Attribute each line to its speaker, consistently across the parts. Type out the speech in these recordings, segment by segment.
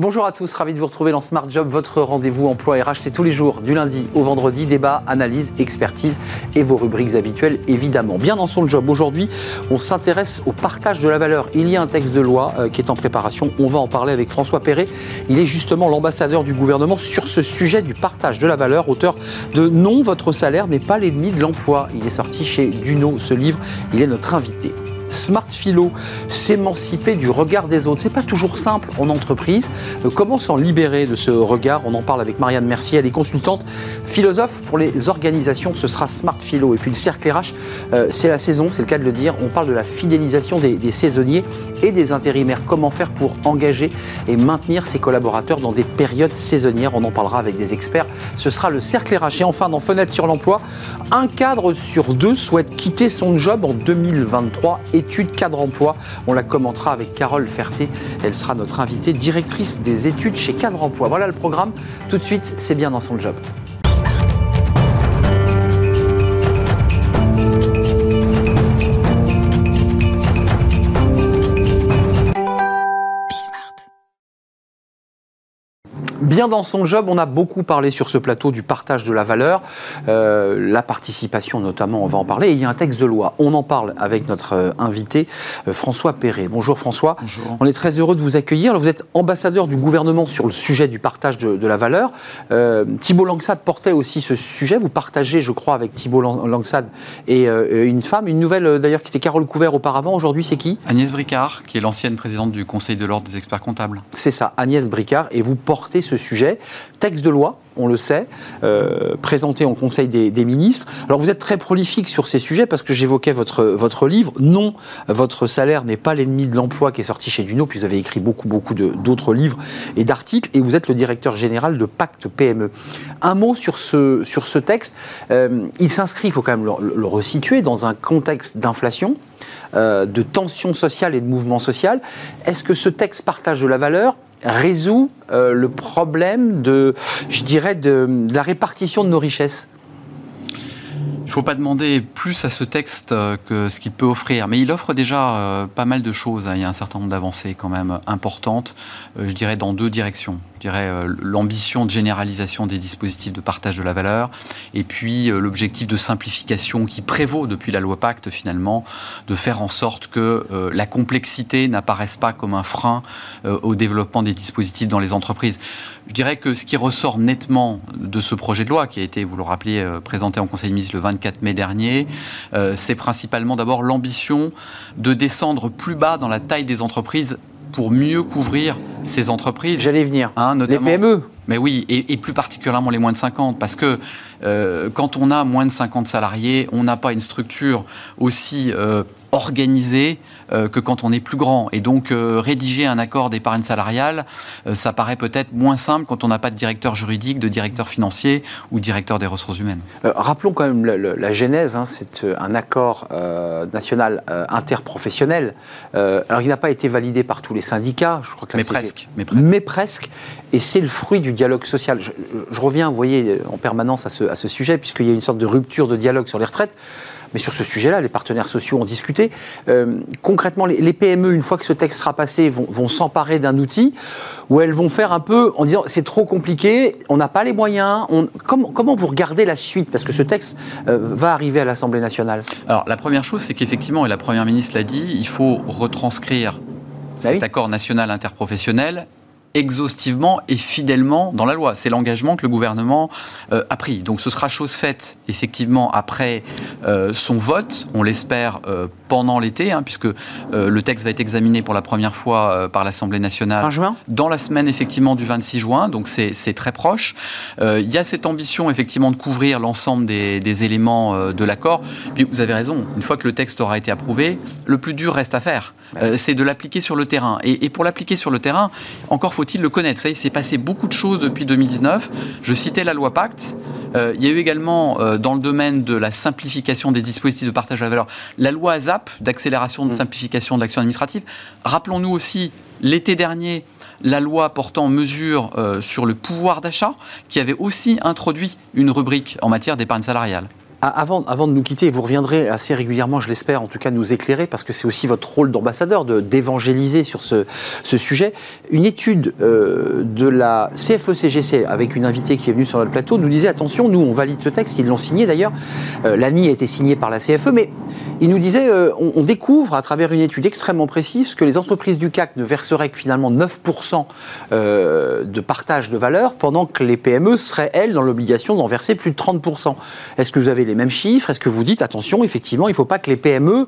Speaker 1: Bonjour à tous, ravi de vous retrouver dans Smart Job, votre rendez-vous emploi et racheté tous les jours, du lundi au vendredi, débat, analyse, expertise et vos rubriques habituelles évidemment. Bien dans son job, aujourd'hui, on s'intéresse au partage de la valeur. Il y a un texte de loi euh, qui est en préparation, on va en parler avec François Perret. Il est justement l'ambassadeur du gouvernement sur ce sujet du partage de la valeur, auteur de Non, votre salaire n'est pas l'ennemi de l'emploi. Il est sorti chez Duno, ce livre, il est notre invité. Smart Philo, s'émanciper du regard des autres. C'est pas toujours simple en entreprise. Euh, comment s'en libérer de ce regard? On en parle avec Marianne Mercier, elle est consultante philosophe pour les organisations. Ce sera Smart Philo. Et puis le cercle RH, euh, c'est la saison, c'est le cas de le dire. On parle de la fidélisation des, des, saisonniers et des intérimaires. Comment faire pour engager et maintenir ses collaborateurs dans des périodes saisonnières? On en parlera avec des experts. Ce sera le cercle RH. Et enfin, dans Fenêtre sur l'emploi, un cadre sur deux souhaite quitter son job en 2023 études cadre emploi. On la commentera avec Carole Ferté. Elle sera notre invitée, directrice des études chez Cadre Emploi. Voilà le programme. Tout de suite, c'est bien dans son job. Bien dans son job, on a beaucoup parlé sur ce plateau du partage de la valeur, euh, la participation notamment, on va en parler. Et il y a un texte de loi, on en parle avec notre euh, invité euh, François Perret. Bonjour François,
Speaker 2: Bonjour.
Speaker 1: on est très heureux de vous accueillir. Alors, vous êtes ambassadeur du gouvernement sur le sujet du partage de, de la valeur. Euh, Thibault Langsade portait aussi ce sujet, vous partagez je crois avec Thibault Langsade et euh, une femme, une nouvelle d'ailleurs qui était Carole Couvert auparavant, aujourd'hui c'est qui?
Speaker 2: Agnès Bricard, qui est l'ancienne présidente du Conseil de l'Ordre des experts comptables.
Speaker 1: C'est ça, Agnès Bricard, et vous portez ce sujet. Texte de loi, on le sait, euh, présenté en Conseil des, ministres. Alors vous êtes très prolifique sur ces sujets parce que j'évoquais votre, livre. Non, votre salaire n'est pas l'ennemi de l'emploi qui est sorti chez Duno, puis vous avez écrit beaucoup, beaucoup d'autres livres et d'articles, et vous êtes le directeur général de Pacte PME. Un mot sur ce, texte. Euh, il s'inscrit, il faut quand même le, le resituer, dans un contexte d'inflation. Euh, de tension sociale et de mouvement social. Est-ce que ce texte partage de la valeur? Résout euh, le problème de, je dirais, de, la répartition de nos richesses
Speaker 2: il ne faut pas demander plus à ce texte que ce qu'il peut offrir, mais il offre déjà euh, pas mal de choses. Il y a un certain nombre d'avancées quand même importantes, euh, je dirais dans deux directions. Je dirais euh, l'ambition de généralisation des dispositifs de partage de la valeur, et puis euh, l'objectif de simplification qui prévaut depuis la loi Pacte finalement, de faire en sorte que euh, la complexité n'apparaisse pas comme un frein au développement des dispositifs dans les entreprises. Je dirais que ce qui ressort nettement de ce projet de loi, qui a été, vous le rappelez, présenté en Conseil des ministres le 24 mai dernier, c'est principalement d'abord l'ambition de descendre plus bas dans la taille des entreprises pour mieux couvrir ces entreprises.
Speaker 1: J'allais venir.
Speaker 2: Hein,
Speaker 1: les PME.
Speaker 2: Mais oui, et, et, plus particulièrement les moins de 50, parce que euh, quand on a moins de 50 salariés, on n'a pas une structure aussi euh, organisée que quand on est plus grand. Et donc, euh, rédiger un accord d'épargne salariale, euh, ça paraît peut-être moins simple quand on n'a pas de directeur juridique, de directeur financier ou directeur des ressources humaines.
Speaker 1: Euh, rappelons quand même la, la, la genèse, hein, c'est un accord national interprofessionnel. alors, il n'a pas été validé par tous les syndicats, je crois que
Speaker 2: mais presque,
Speaker 1: mais presque. Mais presque. Et c'est le fruit du dialogue social. Je, je, reviens, vous voyez, en permanence à ce, à ce sujet, puisqu'il y a une sorte de rupture de dialogue sur les retraites. Mais sur ce sujet-là, les partenaires sociaux ont discuté. Euh, concrètement, les, les, PME, une fois que ce texte sera passé, vont, vont s'emparer d'un outil où elles vont faire un peu en disant c'est trop compliqué, on n'a pas les moyens. On... Comment, comment, vous regardez la suite? Parce que ce texte euh, va arriver à l'Assemblée nationale.
Speaker 2: Alors, la première chose, c'est qu'effectivement, et la Première ministre l'a dit, il faut retranscrire bah cet accord national interprofessionnel exhaustivement et fidèlement dans la loi. C'est l'engagement que le gouvernement euh, a pris. Donc ce sera chose faite, effectivement, après euh, son vote, on l'espère euh, pendant l'été, hein, puisque le texte va être examiné pour la première fois par l'Assemblée nationale.
Speaker 1: Fin juin
Speaker 2: Dans la semaine, effectivement, du 26 juin, donc c'est très proche. Il y a cette ambition, effectivement, de couvrir l'ensemble des, des, éléments de l'accord. Puis vous avez raison, une fois que le texte aura été approuvé, le plus dur reste à faire. C'est de l'appliquer sur le terrain. Et, et pour l'appliquer sur le terrain, encore faut-il le connaître. Vous savez, il s'est passé beaucoup de choses depuis 2019. Je citais la loi Pacte. Euh, il y a eu également, euh, dans le domaine de la simplification des dispositifs de partage de la valeur, la loi ASAP, d'accélération de mmh. simplification de l'action administrative. Rappelons-nous aussi, l'été dernier, la loi portant mesures euh, sur le pouvoir d'achat, qui avait aussi introduit une rubrique en matière d'épargne salariale.
Speaker 1: Avant, avant de nous quitter, vous reviendrez assez régulièrement, je l'espère, en tout cas nous éclairer, parce que c'est aussi votre rôle d'ambassadeur d'évangéliser sur ce, sujet. Une étude euh, de la CFE-CGC, e avec une invitée qui est venue sur notre plateau, nous disait attention, nous on valide ce texte, ils l'ont signé d'ailleurs, euh, a été signé par la CFE, mais il nous disait euh, on, on, découvre à travers une étude extrêmement précise que les entreprises du CAC ne verseraient que finalement 9% euh, de partage de valeur, pendant que les PME seraient, elles, dans l'obligation d'en verser plus de 30%. Est-ce que vous avez les mêmes chiffres Est-ce que vous dites, attention, effectivement, il ne faut pas que les PME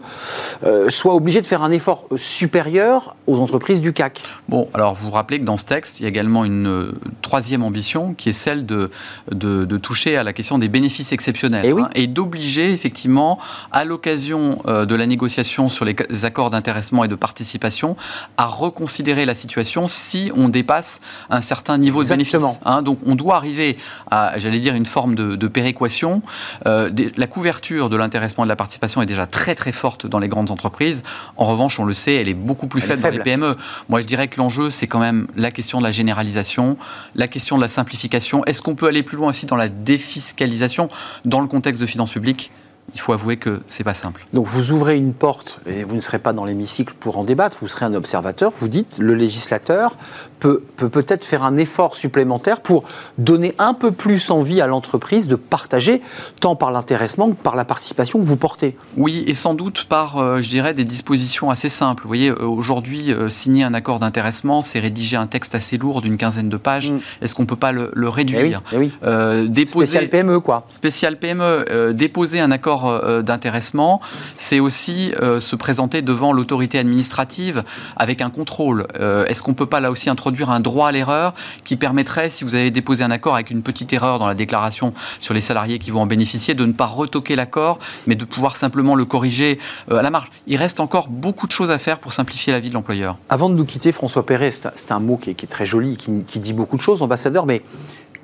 Speaker 1: euh, soient obligées de faire un effort supérieur aux entreprises du CAC
Speaker 2: Bon, alors vous vous rappelez que dans ce texte, il y a également une euh, troisième ambition qui est celle de, de, de toucher à la question des bénéfices exceptionnels
Speaker 1: et, oui.
Speaker 2: hein, et d'obliger effectivement, à l'occasion euh, de la négociation sur les accords d'intéressement et de participation, à reconsidérer la situation si on dépasse un certain niveau
Speaker 1: Exactement.
Speaker 2: de bénéfice. Hein, donc on doit arriver à, j'allais dire, une forme de, de péréquation. Euh, des, la couverture de l'intéressement et de la participation est déjà très très forte dans les grandes entreprises. En revanche, on le sait, elle est beaucoup plus faible,
Speaker 1: faible,
Speaker 2: dans les PME. Moi, je dirais que l'enjeu, c'est quand même la question de la généralisation, la question de la simplification. Est-ce qu'on peut aller plus loin aussi dans la défiscalisation? Dans le contexte de finances publiques il faut avouer que c'est pas simple.
Speaker 1: Donc vous ouvrez une porte et vous ne serez pas dans l'hémicycle pour en débattre, vous serez un observateur. Vous dites le législateur peut peut peut-être faire un effort supplémentaire pour donner un peu plus envie à l'entreprise de partager tant par l'intéressement que par la participation que vous portez.
Speaker 2: Oui, et sans doute par, euh, je dirais, des dispositions assez simples. Vous voyez, euh, aujourd'hui, euh, signer un accord d'intéressement, c'est rédiger un texte assez lourd d'une quinzaine de pages. Mm. Est-ce qu'on peut pas le, le réduire
Speaker 1: eh oui, eh oui.
Speaker 2: déposer
Speaker 1: Spécial PME quoi.
Speaker 2: Spécial PME. déposer un accord d'intéressement, c'est aussi se présenter devant l'autorité administrative avec un contrôle. Est-ce qu'on ne peut pas là aussi introduire un droit à l'erreur qui permettrait, si vous avez déposé un accord avec une petite erreur dans la déclaration sur les salariés qui vont en bénéficier, de ne pas retoquer l'accord, mais de pouvoir simplement le corriger à la marge Il reste encore beaucoup de choses à faire pour simplifier la vie de l'employeur.
Speaker 1: Avant de nous quitter, François Perret, c'est un mot qui est, très joli, qui dit beaucoup de choses, ambassadeur, mais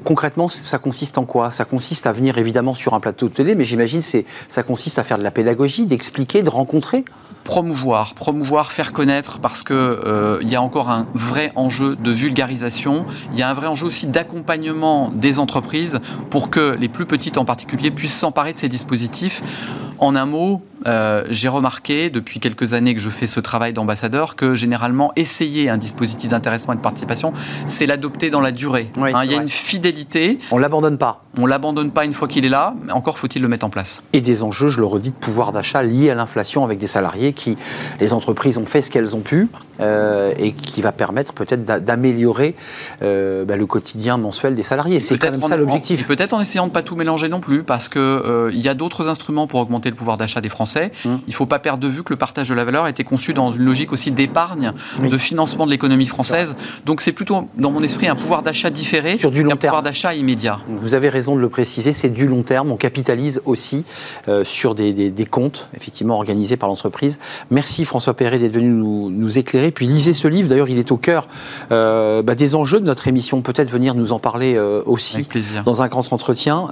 Speaker 1: concrètement, ça consiste en quoi? Ça consiste à venir évidemment sur un plateau de télé, mais j'imagine que ça consiste à faire de la pédagogie, d'expliquer, de rencontrer
Speaker 2: promouvoir, promouvoir, faire connaître, parce que euh, il y a encore un vrai enjeu de vulgarisation. Il y a un vrai enjeu aussi d'accompagnement des entreprises pour que les plus petites en particulier puissent s'emparer de ces dispositifs. En un mot, euh, j'ai remarqué depuis quelques années que je fais ce travail d'ambassadeur que généralement essayer un dispositif d'intéressement et de participation, c'est l'adopter dans la durée.
Speaker 1: Oui,
Speaker 2: hein, il y a une fidélité.
Speaker 1: On l'abandonne pas.
Speaker 2: On l'abandonne pas une fois qu'il est là, mais encore faut-il le mettre en place.
Speaker 1: Et des enjeux, je le redis, de pouvoir d'achat liés à l'inflation avec des salariés qui, les entreprises ont fait ce qu'elles ont pu euh, et qui va permettre peut-être d'améliorer euh, bah, le quotidien mensuel des salariés. C'est quand même ça l'objectif.
Speaker 2: Peut-être en essayant de pas tout mélanger non plus, parce que il y a d'autres instruments pour augmenter le pouvoir d'achat des Français.
Speaker 1: Mmh.
Speaker 2: Il ne faut pas perdre de vue que le partage de la valeur a été conçu dans une logique aussi d'épargne, oui. de financement de l'économie française. Donc c'est plutôt, dans mon esprit, un pouvoir d'achat différé
Speaker 1: sur du long
Speaker 2: un
Speaker 1: terme.
Speaker 2: pouvoir d'achat immédiat.
Speaker 1: Vous avez raison de le préciser, c'est du long terme. On capitalise aussi euh, sur des, des, des, comptes, effectivement, organisés par l'entreprise. Merci François Perret d'être venu nous, nous, éclairer. Puis lisez ce livre, d'ailleurs, il est au cœur euh, bah, des enjeux de notre émission. Peut-être venir nous en parler euh, aussi dans un grand entretien.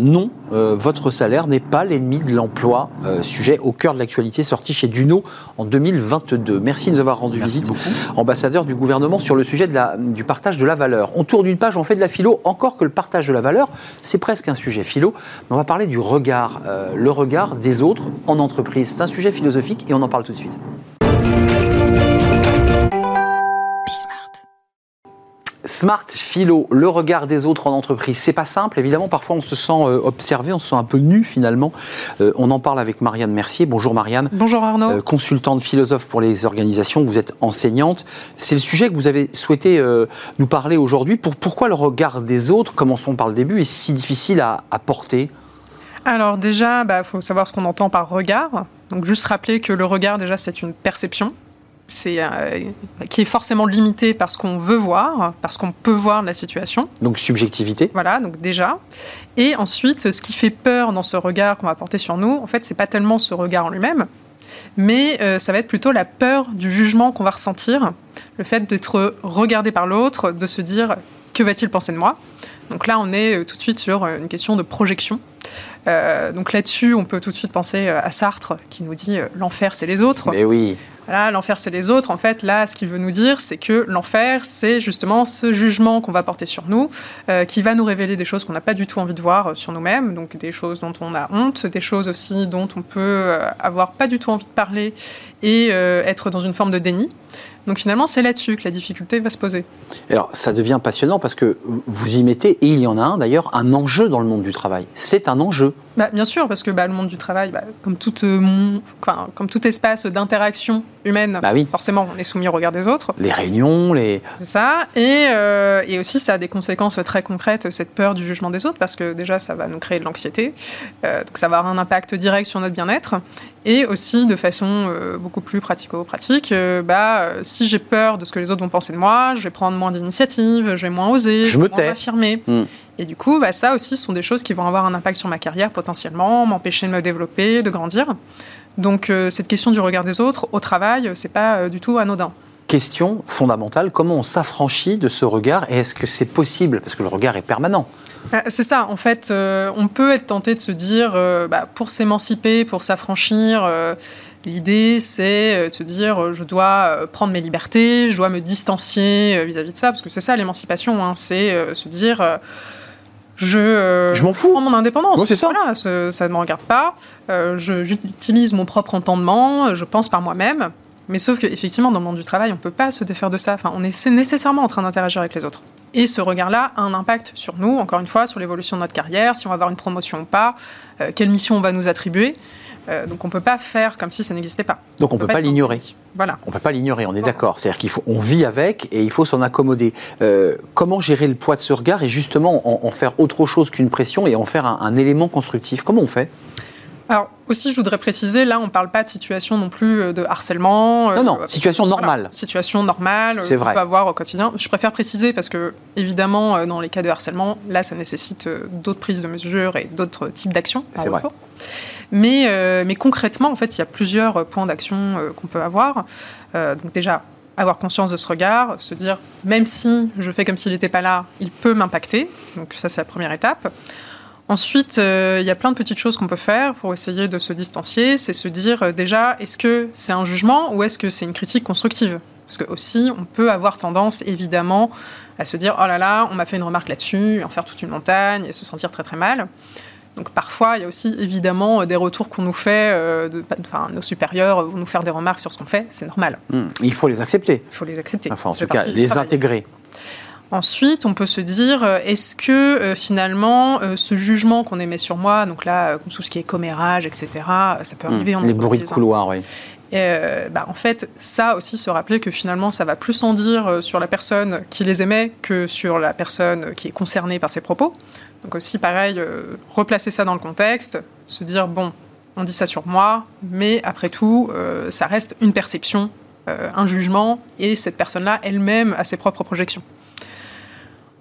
Speaker 1: Non, votre salaire n'est pas l'ennemi de l'emploi. Sujet au cœur de l'actualité sorti chez Duno en 2022. Merci de nous avoir rendu
Speaker 2: Merci
Speaker 1: visite,
Speaker 2: beaucoup.
Speaker 1: ambassadeur du gouvernement, sur le sujet de la, du partage de la valeur. On tourne une page, on fait de la philo, encore que le partage de la valeur, c'est presque un sujet philo, mais on va parler du regard, euh, le regard des autres en entreprise. C'est un sujet philosophique et on en parle tout de suite. Smart Philo, le regard des autres en entreprise, c'est pas simple. Évidemment, parfois on se sent euh, observé, on se sent un peu nu finalement. Euh, on en parle avec Marianne Mercier. Bonjour Marianne.
Speaker 3: Bonjour Arnaud.
Speaker 1: Euh, consultante philosophe pour les organisations, vous êtes enseignante. C'est le sujet que vous avez souhaité euh, nous parler aujourd'hui. Pour, pourquoi le regard des autres, commençons par le début, est si difficile à, à porter?
Speaker 3: Alors déjà, il bah, faut savoir ce qu'on entend par regard. Donc juste rappeler que le regard, déjà, c'est une perception c'est euh, qui est forcément limité par ce qu'on veut voir, parce qu'on peut voir la situation.
Speaker 1: Donc subjectivité.
Speaker 3: Voilà, donc déjà. Et ensuite, ce qui fait peur dans ce regard qu'on va porter sur nous, en fait, c'est pas tellement ce regard en lui-même, mais euh, ça va être plutôt la peur du jugement qu'on va ressentir, le fait d'être regardé par l'autre, de se dire que va-t-il penser de moi? Donc là, on est euh, tout de suite sur une question de projection. Euh, donc là-dessus, on peut tout de suite penser à Sartre qui nous dit l'enfer, c'est les autres.
Speaker 1: Mais oui.
Speaker 3: L'enfer c'est les autres. En fait, là, ce qu'il veut nous dire, c'est que l'enfer, c'est justement ce jugement qu'on va porter sur nous, euh, qui va nous révéler des choses qu'on n'a pas du tout envie de voir euh, sur nous-mêmes, donc des choses dont on a honte, des choses aussi dont on peut euh, avoir pas du tout envie de parler et être dans une forme de déni. Donc finalement, c'est là-dessus que la difficulté va se poser.
Speaker 1: Alors, ça devient passionnant parce que vous y mettez, et il y en a un d'ailleurs, un enjeu dans le monde du travail. C'est un enjeu.
Speaker 3: Bah, bien sûr, parce que bah, le monde du travail, bah, comme, tout, euh, comme tout espace d'interaction humaine,
Speaker 1: bah oui.
Speaker 3: forcément, on est soumis au regard des autres.
Speaker 1: Les réunions, les...
Speaker 3: C'est ça. Et, euh, et, aussi, ça a des conséquences très concrètes, cette peur du jugement des autres, parce que déjà, ça va nous créer de l'anxiété. Euh, donc, ça va avoir un impact direct sur notre bien-être. Et aussi, de façon beaucoup plus pratico-pratique, bah, si j'ai peur de ce que les autres vont penser de moi, je vais prendre moins d'initiatives, je vais moins oser,
Speaker 1: je,
Speaker 3: vais
Speaker 1: moins
Speaker 3: m'affirmer. Hmm. Et du coup, bah, ça aussi, ce sont des choses qui vont avoir un impact sur ma carrière potentiellement, m'empêcher de me développer, de grandir. Donc euh, cette question du regard des autres au travail, c'est pas euh, du tout anodin.
Speaker 1: Question fondamentale, comment on s'affranchit de ce regard et est-ce que c'est possible? Parce que le regard est permanent.
Speaker 3: Bah, c'est ça, en fait, euh, on peut être tenté de se dire, bah, pour s'émanciper, pour s'affranchir, L'idée, c'est de se dire, je dois prendre mes libertés, je dois me distancier vis-à-vis de ça, parce que c'est ça l'émancipation, hein, c'est se dire, je,
Speaker 1: euh, je m'en fous.
Speaker 3: Prends mon indépendance.
Speaker 1: c'est ça.
Speaker 3: Voilà, ça ne me regarde pas. Euh, j'utilise mon propre entendement. Je pense par moi-même. Mais sauf qu'effectivement, dans le monde du travail, on ne peut pas se défaire de ça. Enfin, on est nécessairement en train d'interagir avec les autres. Et ce regard-là a un impact sur nous, encore une fois, sur l'évolution de notre carrière, si on va avoir une promotion ou pas, euh, quelle mission on va nous attribuer. Euh, donc on ne peut pas faire comme si ça n'existait pas.
Speaker 1: Donc on ne peut, pas, l'ignorer.
Speaker 3: Voilà.
Speaker 1: On ne peut pas l'ignorer, on est d'accord. C'est-à-dire qu'il faut, on vit avec et il faut s'en accommoder. Euh, comment gérer le poids de ce regard et justement en, faire autre chose qu'une pression et en faire un, élément constructif? Comment on fait?
Speaker 3: Alors aussi, je voudrais préciser, là, on ne parle pas de situation non plus euh, de harcèlement.
Speaker 1: Non, non, situation normale.
Speaker 3: situation normale,
Speaker 1: c'est vrai.
Speaker 3: peut avoir au quotidien. Je préfère préciser parce que, évidemment, dans les cas de harcèlement, là, ça nécessite d'autres prises de mesures et d'autres types d'actions.
Speaker 1: C'est vrai.
Speaker 3: Mais, euh, mais concrètement, en fait, il y a plusieurs points d'action euh, qu'on peut avoir. Euh, donc déjà, avoir conscience de ce regard, se dire, même si je fais comme s'il n'était pas là, il peut m'impacter. Donc ça, c'est la première étape. Ensuite, il y a plein de petites choses qu'on peut faire pour essayer de se distancier. C'est se dire déjà, est-ce que c'est un jugement ou est-ce que c'est une critique constructive? Parce que aussi, on peut avoir tendance, évidemment, à se dire, oh là là, on m'a fait une remarque là-dessus, en faire toute une montagne et se sentir très très mal. Donc parfois, il y a aussi évidemment euh, des retours qu'on nous fait, euh, de, enfin, nos supérieurs vont nous faire des remarques sur ce qu'on fait, c'est normal.
Speaker 1: Hmm. Il faut les accepter.
Speaker 3: Il faut les accepter.
Speaker 1: Enfin, en tout cas, les intégrer.
Speaker 3: Ensuite, on peut se dire, euh, est-ce que finalement, ce jugement qu'on émet sur moi, donc là, tout ce qui est commérage, etc., ça peut hmm. arriver en
Speaker 1: Les bruits de couloir, oui.
Speaker 3: bah, en fait, ça aussi, se rappeler que finalement, ça va plus en dire sur la personne qui les émet que sur la personne qui est concernée par ces propos. Donc aussi, pareil, euh, replacer ça dans le contexte, se dire, bon, on dit ça sur moi, mais après tout, euh, ça reste une perception, euh, un jugement, et cette personne-là elle-même a ses propres projections.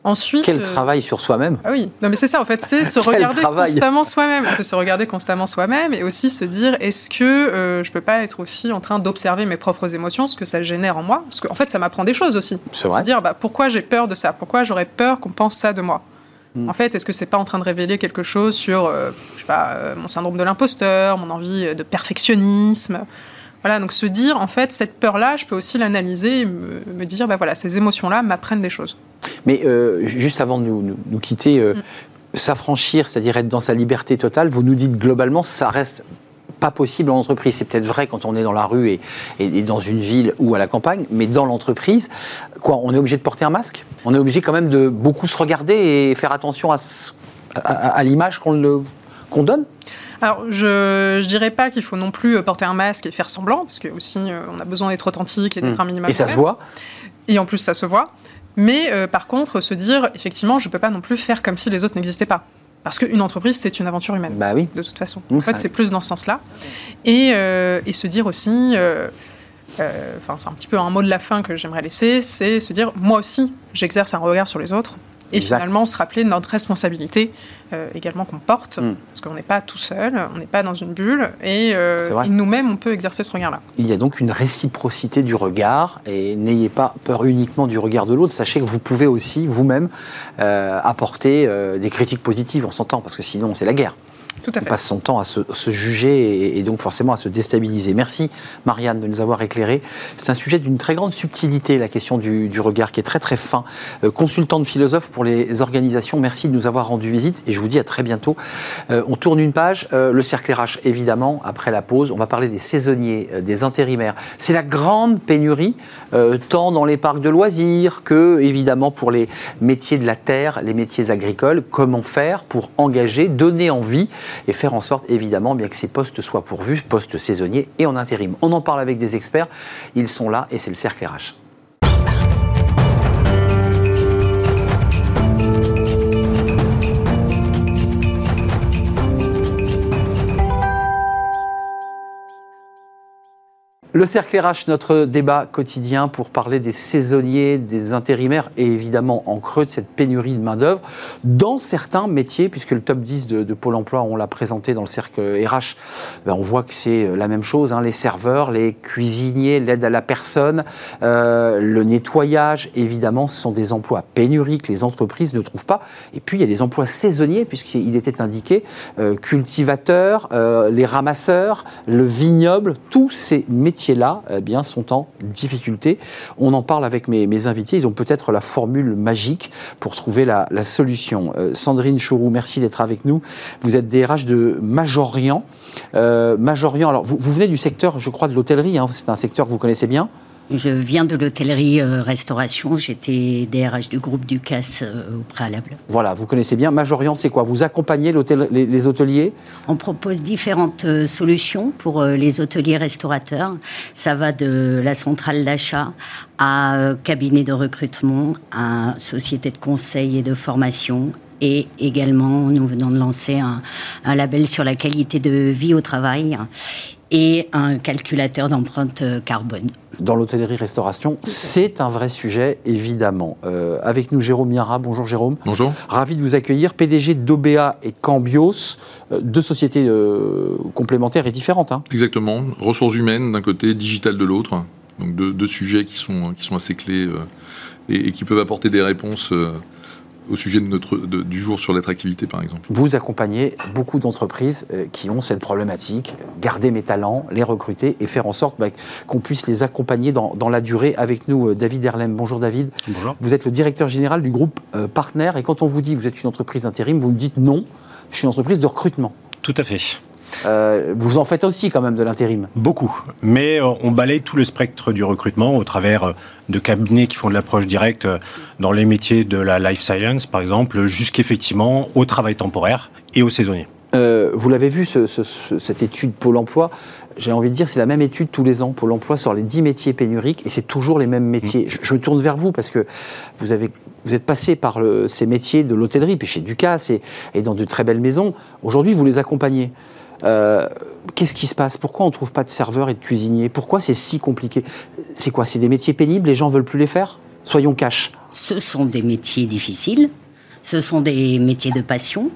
Speaker 1: Ensuite, Quel travail sur soi-même.
Speaker 3: Ah oui, non mais c'est ça en fait, c'est se regarder constamment soi-même, c'est se regarder constamment soi-même et aussi se dire est-ce que je peux pas être aussi en train d'observer mes propres émotions, ce que ça génère en moi, parce qu'en fait ça m'apprend des choses aussi.
Speaker 1: C'est vrai.
Speaker 3: Se dire bah, pourquoi j'ai peur de ça, pourquoi j'aurais peur qu'on pense ça de moi? En fait, est-ce que c'est pas en train de révéler quelque chose sur, euh, je sais pas, euh, mon syndrome de l'imposteur, mon envie de perfectionnisme? Voilà, donc se dire, en fait, cette peur-là, je peux aussi l'analyser et me, dire, bah voilà, ces émotions-là m'apprennent des choses.
Speaker 1: Mais euh, juste avant de nous, quitter, mm. s'affranchir, c'est-à-dire être dans sa liberté totale, vous nous dites globalement, ça reste pas possible en entreprise. C'est peut-être vrai quand on est dans la rue et, et, dans une ville ou à la campagne, mais dans l'entreprise, quoi, on est obligé de porter un masque? On est obligé quand même de beaucoup se regarder et faire attention à, à, l'image qu'on qu'on donne?
Speaker 3: Alors, je ne dirais pas qu'il faut non plus porter un masque et faire semblant, parce que aussi, euh, on a besoin d'être authentique et d'être
Speaker 1: mmh.
Speaker 3: un minimum.
Speaker 1: Et ça se voit
Speaker 3: Et en plus, ça se voit. Mais euh, par contre, se dire, effectivement, je ne peux pas non plus faire comme si les autres n'existaient pas. Parce qu'une entreprise, c'est une aventure humaine.
Speaker 1: Bah oui.
Speaker 3: De toute façon. en fait, c'est plus dans ce sens-là. Et, euh, et, se dire aussi, euh, euh, enfin, c'est un petit peu un mot de la fin que j'aimerais laisser, c'est se dire, moi aussi, j'exerce un regard sur les autres. Et finalement, se rappeler de notre responsabilité euh, également qu'on porte, hmm. parce qu'on n'est pas tout seul, on n'est pas dans une bulle, et, euh, nous-mêmes, on peut exercer ce regard-là.
Speaker 1: Il y a donc une réciprocité du regard, et n'ayez pas peur uniquement du regard de l'autre, sachez que vous pouvez aussi, vous-même, euh, apporter des critiques positives, on s'entend, parce que sinon, c'est la guerre.
Speaker 3: Tout à
Speaker 1: On
Speaker 3: fait.
Speaker 1: passe son temps à se, se juger et, et donc forcément à se déstabiliser. Merci Marianne de nous avoir éclairé. C'est un sujet d'une très grande subtilité, la question du, du regard, qui est très très fin. Euh, consultant de philosophe pour les organisations, merci de nous avoir rendu visite et je vous dis à très bientôt. Euh, on tourne une page, euh, le cercle RH évidemment, après la pause, on va parler des saisonniers, euh, des intérimaires. C'est la grande pénurie, tant dans les parcs de loisirs que évidemment pour les métiers de la terre, les métiers agricoles. Comment faire pour engager, donner envie et faire en sorte évidemment bien que ces postes soient pourvus, postes saisonniers et en intérim. On en parle avec des experts, ils sont là et c'est le cercle RH. Le cercle RH, notre débat quotidien pour parler des saisonniers, des intérimaires et évidemment en creux de cette pénurie de main-d'œuvre dans certains métiers, puisque le top 10 de, Pôle emploi, on l'a présenté dans le cercle RH, ben, on voit que c'est la même chose hein, les serveurs, les cuisiniers, l'aide à la personne, euh, le nettoyage, évidemment, ce sont des emplois pénuriques que les entreprises ne trouvent pas. Et puis il y a les emplois saisonniers, puisqu'il était indiqué euh, cultivateurs, euh, les ramasseurs, le vignoble, tous ces métiers là eh sont en difficulté. On en parle avec mes, invités. Ils ont peut-être la formule magique pour trouver la, solution. Euh, Sandrine Chourou, merci d'être avec nous. Vous êtes DRH de Majorian. Euh, Majorian, alors vous, vous, venez du secteur, je crois, de l'hôtellerie. Hein. C'est un secteur que vous connaissez bien.
Speaker 4: Je viens de l'hôtellerie-restauration. Euh, J'étais DRH du groupe Ducasse euh, au préalable.
Speaker 1: Voilà, vous connaissez bien. Majorian, c'est quoi? Vous accompagnez les, les, hôteliers?
Speaker 4: On propose différentes euh, solutions pour les hôteliers restaurateurs. Ça va de la centrale d'achat à cabinet de recrutement, à société de conseil et de formation, et également, nous venons de lancer un, un, label sur la qualité de vie au travail et un calculateur d'empreinte carbone.
Speaker 1: Dans l'hôtellerie-restauration, c'est un vrai sujet, évidemment. Euh, avec nous, Jérôme Miara. Bonjour, Jérôme.
Speaker 5: Bonjour.
Speaker 1: Ravi de vous accueillir. PDG d'OBA et Cambios, euh, deux sociétés euh, complémentaires et différentes. Hein.
Speaker 5: Exactement. Ressources humaines d'un côté, digital de l'autre. Donc deux, deux, sujets qui sont, qui sont assez clés euh, et, et, qui peuvent apporter des réponses euh, au sujet de notre, de, du jour sur l'attractivité, par exemple.
Speaker 1: Vous accompagnez beaucoup d'entreprises euh, qui ont cette problématique, garder mes talents, les recruter et faire en sorte bah, qu'on puisse les accompagner dans, dans, la durée. Avec nous, euh, David Erlem. Bonjour David.
Speaker 6: Bonjour.
Speaker 1: Vous êtes le directeur général du groupe euh, Partner et quand on vous dit que vous êtes une entreprise intérim, vous me dites non, je suis une entreprise de recrutement.
Speaker 6: Tout à fait.
Speaker 1: Euh, vous en faites aussi quand même de l'intérim
Speaker 6: Beaucoup, mais euh, on balaye tout le spectre du recrutement au travers euh, de cabinets qui font de l'approche directe dans les métiers de la life science, par exemple, jusqu'effectivement au travail temporaire et aux saisonniers.
Speaker 1: Euh, vous l'avez vu, ce, ce, cette étude Pôle emploi, j'ai envie de dire, c'est la même étude tous les ans. Pôle emploi sort les 10 métiers pénuriques et c'est toujours les mêmes métiers. Mmh. Je, je, me tourne vers vous parce que vous, avez, vous êtes passé par le, ces métiers de l'hôtellerie, puis chez Ducasse et, et dans de très belles maisons. Aujourd'hui, vous les accompagnez. Euh, Qu'est-ce qui se passe? Pourquoi on ne trouve pas de serveurs et de cuisiniers? Pourquoi c'est si compliqué? C'est quoi? C'est des métiers pénibles? Les gens veulent plus les faire? Soyons cash.
Speaker 4: Ce sont des métiers difficiles. Ce sont des métiers de passion.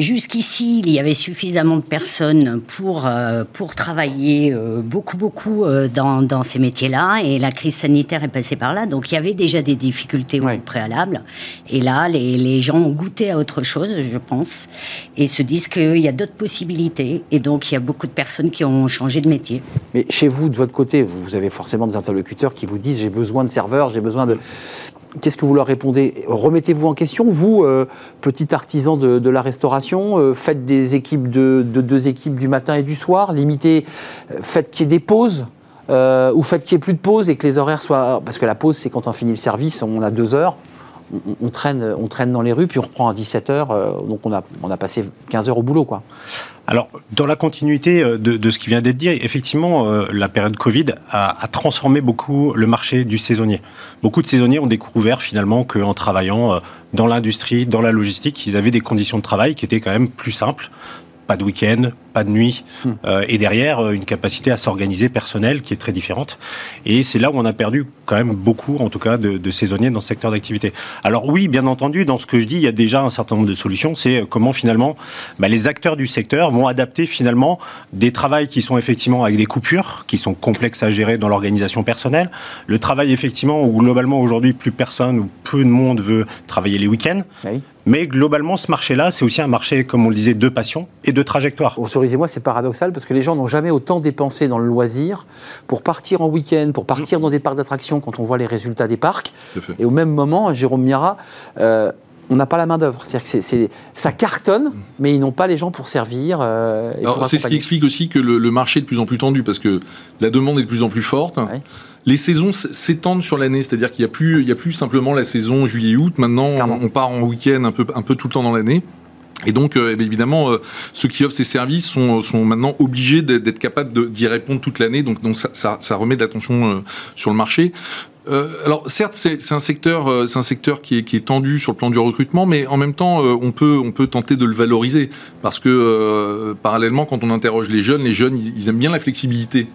Speaker 4: Jusqu'ici, il y avait suffisamment de personnes pour, euh, pour travailler euh, beaucoup, beaucoup euh, dans, dans, ces métiers-là. Et la crise sanitaire est passée par là. Donc, il y avait déjà des difficultés
Speaker 1: oui.
Speaker 4: au préalable. Et là, les, les, gens ont goûté à autre chose, je pense, et se disent qu'il y a d'autres possibilités. Et donc, il y a beaucoup de personnes qui ont changé de métier.
Speaker 1: Mais chez vous, de votre côté, vous avez forcément des interlocuteurs qui vous disent j'ai besoin de serveurs, j'ai besoin de qu'est-ce que vous leur répondez? Remettez-vous en question, vous, euh, petit artisan de, la restauration, euh, faites des équipes de, de, deux équipes du matin et du soir, limitez, euh, faites qu'il y ait des pauses. Ou faites qu'il n'y ait plus de pause et que les horaires soient. Parce que la pause, c'est quand on finit le service, on a deux heures, on, traîne, dans les rues, puis on reprend à 17h, donc on a, passé 15 heures au boulot.
Speaker 6: Alors, dans la continuité de, de, ce qui vient d'être dit, effectivement, euh, la période Covid a, transformé beaucoup le marché du saisonnier. Beaucoup de saisonniers ont découvert finalement qu'en travaillant euh, dans l'industrie, dans la logistique, ils avaient des conditions de travail qui étaient quand même plus simples. Pas de week-end, pas de nuit,
Speaker 1: Hmm.
Speaker 6: euh, et derrière euh, une capacité à s'organiser personnelle qui est très différente. Et c'est là où on a perdu quand même beaucoup, en tout cas, de, de saisonniers dans ce secteur d'activité. Alors oui, bien entendu, dans ce que je dis, il y a déjà un certain nombre de solutions. C'est euh, comment finalement bah, les acteurs du secteur vont adapter finalement des travails qui sont effectivement avec des coupures, qui sont complexes à gérer dans l'organisation personnelle. Le travail effectivement où globalement aujourd'hui plus personne ou peu de monde veut travailler les week-ends.
Speaker 1: Oui.
Speaker 6: Mais globalement, ce marché-là, c'est aussi un marché, comme on le disait, de passion et de trajectoire.
Speaker 1: Autorisez-moi, c'est paradoxal parce que les gens n'ont jamais autant dépensé dans le loisir pour partir en week-end, pour partir dans des parcs d'attractions quand on voit les résultats des parcs. Et au même moment, Jérôme Mira, euh, on n'a pas la main-d'œuvre. C'est-à-dire que ça cartonne, mais ils n'ont pas les gens pour servir. euh,
Speaker 5: c'est ce qui explique aussi que le, le marché est de plus en plus tendu parce que la demande est de plus en plus forte.
Speaker 1: Ouais.
Speaker 5: Les saisons s'étendent sur l'année, c'est-à-dire qu'il n'y a, plus- il y a plus simplement la saison juillet-août. Maintenant,
Speaker 1: Clairement.
Speaker 5: on, on part en week-end un peu, un peu tout le temps dans l'année. Et donc, euh, eh évidemment, euh, ceux qui offrent ces services sont, sont maintenant obligés d'être capables d'y répondre toute l'année. Donc, ça, remet de l'attention euh, sur le marché. Euh, alors certes, c'est un secteur, euh, c'est un secteur qui est, tendu sur le plan du recrutement, mais en même temps, euh, on peut, on peut tenter de le valoriser parce que euh, parallèlement, quand on interroge les jeunes, les jeunes, ils aiment bien la flexibilité.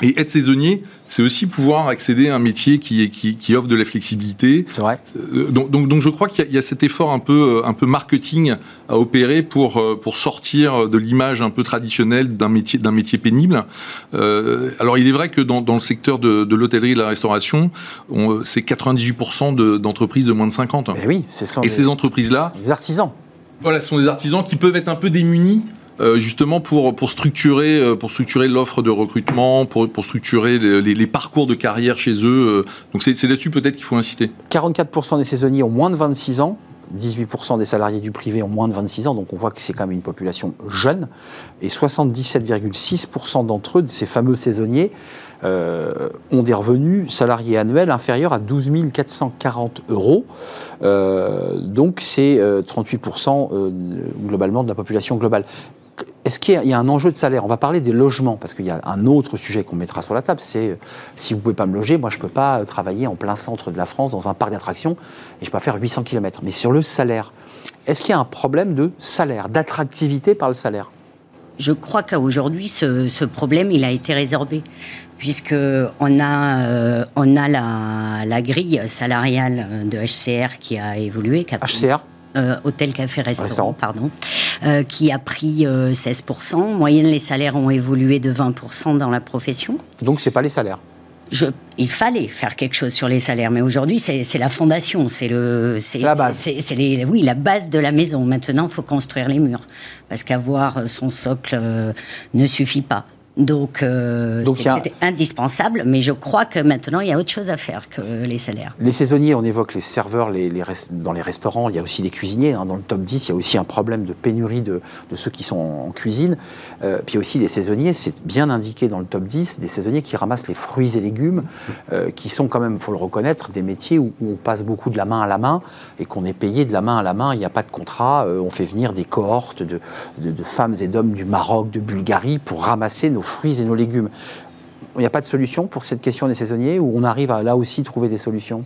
Speaker 5: Et être saisonnier, c'est aussi pouvoir accéder à un métier qui, est- qui, qui offre de la flexibilité.
Speaker 1: C'est vrai.
Speaker 5: Euh, Donc, donc, donc je crois qu'il y, a- il y a cet effort un peu, euh, un peu marketing à opérer pour, euh, pour sortir de l'image un peu traditionnelle d'un métier, d'un métier pénible. Euh, alors il est vrai que dans, dans le secteur de, de l'hôtellerie et de la restauration, on- c'est 98% de- d'entreprises de moins de 50.
Speaker 1: Mais oui, c'est ça.
Speaker 5: Et ces entreprises-là,
Speaker 1: les artisans.
Speaker 5: voilà, ce sont des artisans qui peuvent être un peu démunis. Euh, justement pour, pour structurer, euh, pour structurer l'offre de recrutement, pour, pour structurer les, parcours de carrière chez eux. euh. Donc c'est là-dessus peut-être qu'il faut insister.
Speaker 1: 44% des saisonniers ont moins de 26 ans. 18% des salariés du privé ont moins de 26 ans, donc on voit que c'est quand même une population jeune. Et 77,6% d'entre eux, ces fameux saisonniers, ont des revenus salariés annuels inférieurs à 12 440 euros. Donc c'est euh, 38% euh, globalement de la population globale. Est-ce qu'il y, a- il y a un enjeu de salaire? On va parler des logements, parce qu'il y a un autre sujet qu'on mettra sur la table, c'est euh, si vous ne pouvez pas me loger, moi je ne peux pas euh, travailler en plein centre de la France dans un parc d'attractions et je peux pas faire 800 km. Mais sur le salaire, est-ce qu'il y a un problème de salaire, d'attractivité par le salaire?
Speaker 4: Je crois qu'aujourd'hui, ce, ce problème, il a été résorbé, puisque on a, euh, on a la, la grille salariale de HCR qui a évolué, qui a
Speaker 1: HCR
Speaker 4: euh, hôtel, café, restaurant, pardon, euh, qui a pris euh, 16%. En moyenne, les salaires ont évolué de 20% dans la profession.
Speaker 1: Donc c'est pas les salaires.
Speaker 4: Je, il fallait faire quelque chose sur les salaires, mais aujourd'hui, c'est la fondation, c'est le, c'est
Speaker 1: La base.
Speaker 4: c'est- oui, la base de la maison. Maintenant, il faut construire les murs, parce qu'avoir euh, son socle euh, ne suffit pas. Donc, euh,
Speaker 1: y a-
Speaker 4: c'était indispensable, mais je crois que maintenant, il y a autre chose à faire que les salaires.
Speaker 1: Les saisonniers, on évoque les serveurs les, les res- dans les restaurants, il y a aussi des cuisiniers. hein. dans le top 10, il y a aussi un problème de pénurie de, de ceux qui sont en, cuisine. Euh, puis aussi les saisonniers, c'est bien indiqué dans le top 10, des saisonniers qui ramassent les fruits et légumes, euh, qui sont quand même, il faut le reconnaître, des métiers où, où on passe beaucoup de la main à la main et qu'on est payé de la main à la main. Il n'y a pas de contrat. euh, on fait venir des cohortes de, de- de femmes et d'hommes du Maroc, de Bulgarie pour ramasser nos fruits et nos légumes. Il n'y a pas de solution pour cette question des saisonniers où on arrive à là aussi trouver des solutions?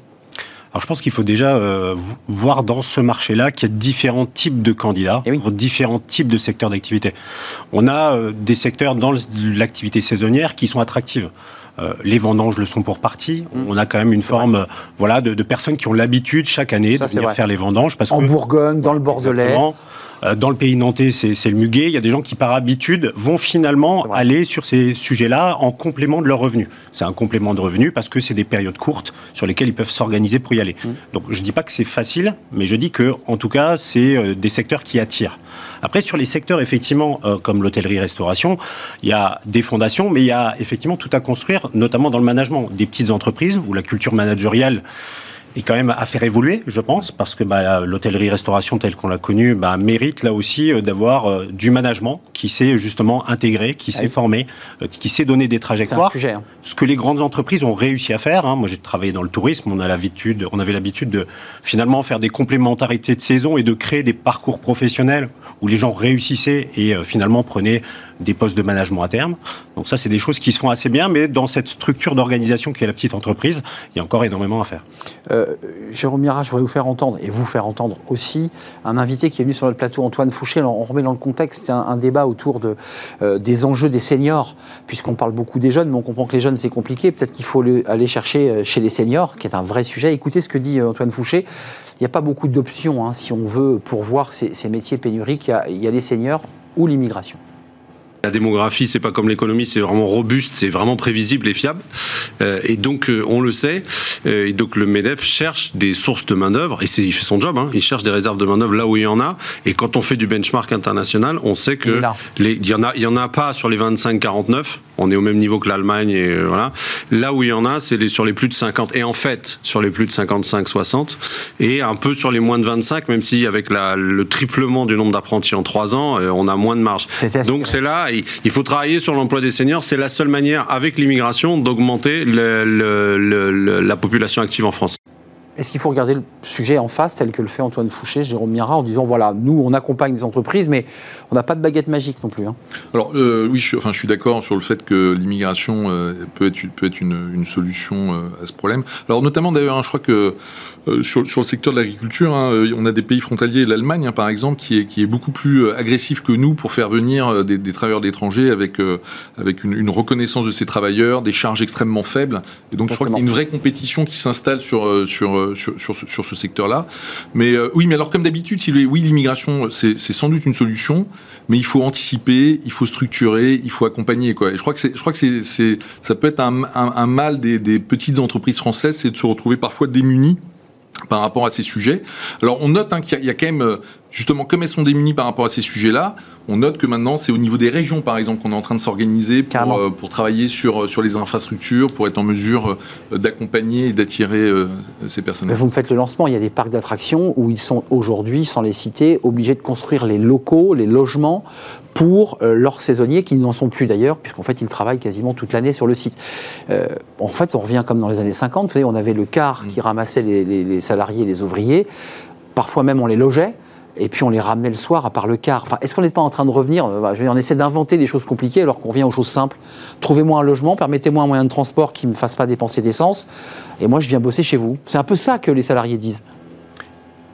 Speaker 6: Alors je pense qu'il faut déjà euh, vo- voir dans ce marché-là qu'il y a différents types de candidats
Speaker 1: Eh oui.
Speaker 6: pour différents types de secteurs d'activité. On a euh, des secteurs dans l'activité saisonnière qui sont attractives. Euh, les vendanges le sont pour partie.
Speaker 1: Mm.
Speaker 6: On a quand même une forme, euh, voilà, de, de personnes qui ont l'habitude chaque année
Speaker 1: Ça,
Speaker 6: de venir
Speaker 1: vrai.
Speaker 6: faire les vendanges parce
Speaker 1: En
Speaker 6: que
Speaker 1: Bourgogne, dans le Bordelais.
Speaker 6: Euh, Dans le pays nantais, c'est le muguet. Il y a des gens qui, par habitude, vont finalement aller sur ces sujets-là en complément de leurs revenus. C'est un complément de revenus parce que c'est des périodes courtes sur lesquelles ils peuvent s'organiser pour y aller.
Speaker 1: Mmh.
Speaker 6: Donc, je dis pas que c'est facile, mais je dis que, en tout cas, c'est euh, des secteurs qui attirent. Après, sur les secteurs, effectivement, euh, comme l'hôtellerie-restauration, il y a des fondations, mais il y a effectivement tout à construire, notamment dans le management. Des petites entreprises où la culture managériale est quand même à faire évoluer, je pense, parce que bah, l'hôtellerie-restauration telle qu'on l'a connue bah, mérite là aussi euh, d'avoir euh, du management qui sait justement intégrer, qui sait
Speaker 1: Oui.
Speaker 6: former, euh, qui sait donner des trajectoires.
Speaker 1: sujet. hein.
Speaker 6: Ce que les grandes entreprises ont réussi à faire. hein. Moi, j'ai travaillé dans le tourisme. On a l'habitude, on avait l'habitude de finalement faire des complémentarités de saison et de créer des parcours professionnels où les gens réussissaient et finalement prenaient des postes de management à terme. Donc ça, c'est des choses qui se font assez bien, mais dans cette structure d'organisation qui est la petite entreprise, il y a encore énormément à faire.
Speaker 1: Euh, Jérôme Mira, je voudrais vous faire entendre, et vous faire entendre aussi, un invité qui est venu sur notre plateau, Antoine Fouché. on remet dans le contexte un, débat autour euh, des enjeux des seniors, puisqu'on parle beaucoup des jeunes, mais on comprend que les jeunes, c'est compliqué. Peut-être qu'il faut aller chercher euh, chez les seniors, qui est un vrai sujet. Écoutez ce que dit Antoine Fouché. Il n'y a pas beaucoup d'options, hein, si on veut pourvoir ces, ces métiers pénuriques. Il y a les seniors ou l'immigration.
Speaker 7: La démographie, c'est pas comme l'économie, c'est vraiment robuste, c'est vraiment prévisible et fiable. Euh, et donc, euh, on le sait. Euh, et donc, le MEDEF cherche des sources de main-d'œuvre, et il fait son job, hein, il cherche des réserves de main-d'œuvre là où il y en a. Et quand on fait du benchmark international, on sait que il y en a, il y en a pas sur les 25-49. On est au même niveau que l'Allemagne et voilà. Là où il y en a, c'est les, sur les plus de 50. Et en fait, sur les plus de 55-60 et un peu sur les moins de 25, même si avec la, le triplement du nombre d'apprentis en 3 ans, on a moins de marge. Donc c'est là, il faut travailler sur l'emploi des seniors. C'est la seule manière, avec l'immigration, d'augmenter la population active en France.
Speaker 1: Est-ce qu'il faut regarder le sujet en face, tel que le fait Antoine Fouché, Jérôme Mira, en disant voilà, nous, on accompagne les entreprises, mais on n'a pas de baguette magique non plus. Hein.
Speaker 5: Alors, euh, oui, je suis, enfin, suis d'accord sur le fait que l'immigration euh, peut être, peut être une, solution euh, à ce problème. Alors, notamment d'ailleurs, hein, je crois que sur, le secteur de l'agriculture, hein, on a des pays frontaliers, l'Allemagne par exemple, qui est, qui est beaucoup plus agressif que nous pour faire venir des, des travailleurs d'étrangers avec, avec une, une, reconnaissance de ces travailleurs, des charges extrêmement faibles. Et donc, je crois qu'il y a une vraie compétition qui s'installe sur, sur sur, sur, ce secteur-là. Mais euh, oui, mais alors comme d'habitude, oui, l'immigration, c'est sans doute une solution, mais il faut anticiper, il faut structurer, il faut accompagner. Quoi. Et je crois que, je crois que c'est, ça peut être un, mal des, petites entreprises françaises, c'est de se retrouver parfois démunies par rapport à ces sujets. Alors on note hein, qu'il y, y, a quand même euh, justement, comme elles sont démunies par rapport à ces sujets-là, on note que maintenant, c'est au niveau des régions, par exemple, qu'on est en train de s'organiser pour, euh, pour, travailler sur, euh, sur les infrastructures, pour être en mesure euh, d'accompagner et d'attirer euh, ces personnes.
Speaker 1: Vous me faites le lancement, il y a des parcs d'attractions où ils sont aujourd'hui, sans les citer, obligés de construire les locaux, les logements pour leurs saisonniers, qui n'en sont plus d'ailleurs, puisqu'en fait, ils travaillent quasiment toute l'année sur le site. En fait, on revient comme dans les années 50, vous savez, on avait le car mmh. qui ramassait les, les, les salariés, les ouvriers, parfois même on les logeait et puis on les ramenait le soir à part le quart. Enfin, est-ce qu'on n'est pas en train de revenir euh, je dire, On essaie d'inventer des choses compliquées alors qu'on revient aux choses simples. Trouvez-moi un logement, permettez-moi un moyen de transport qui ne me fasse pas dépenser d'essence, et moi je viens bosser chez vous. C'est un peu ça que les salariés disent.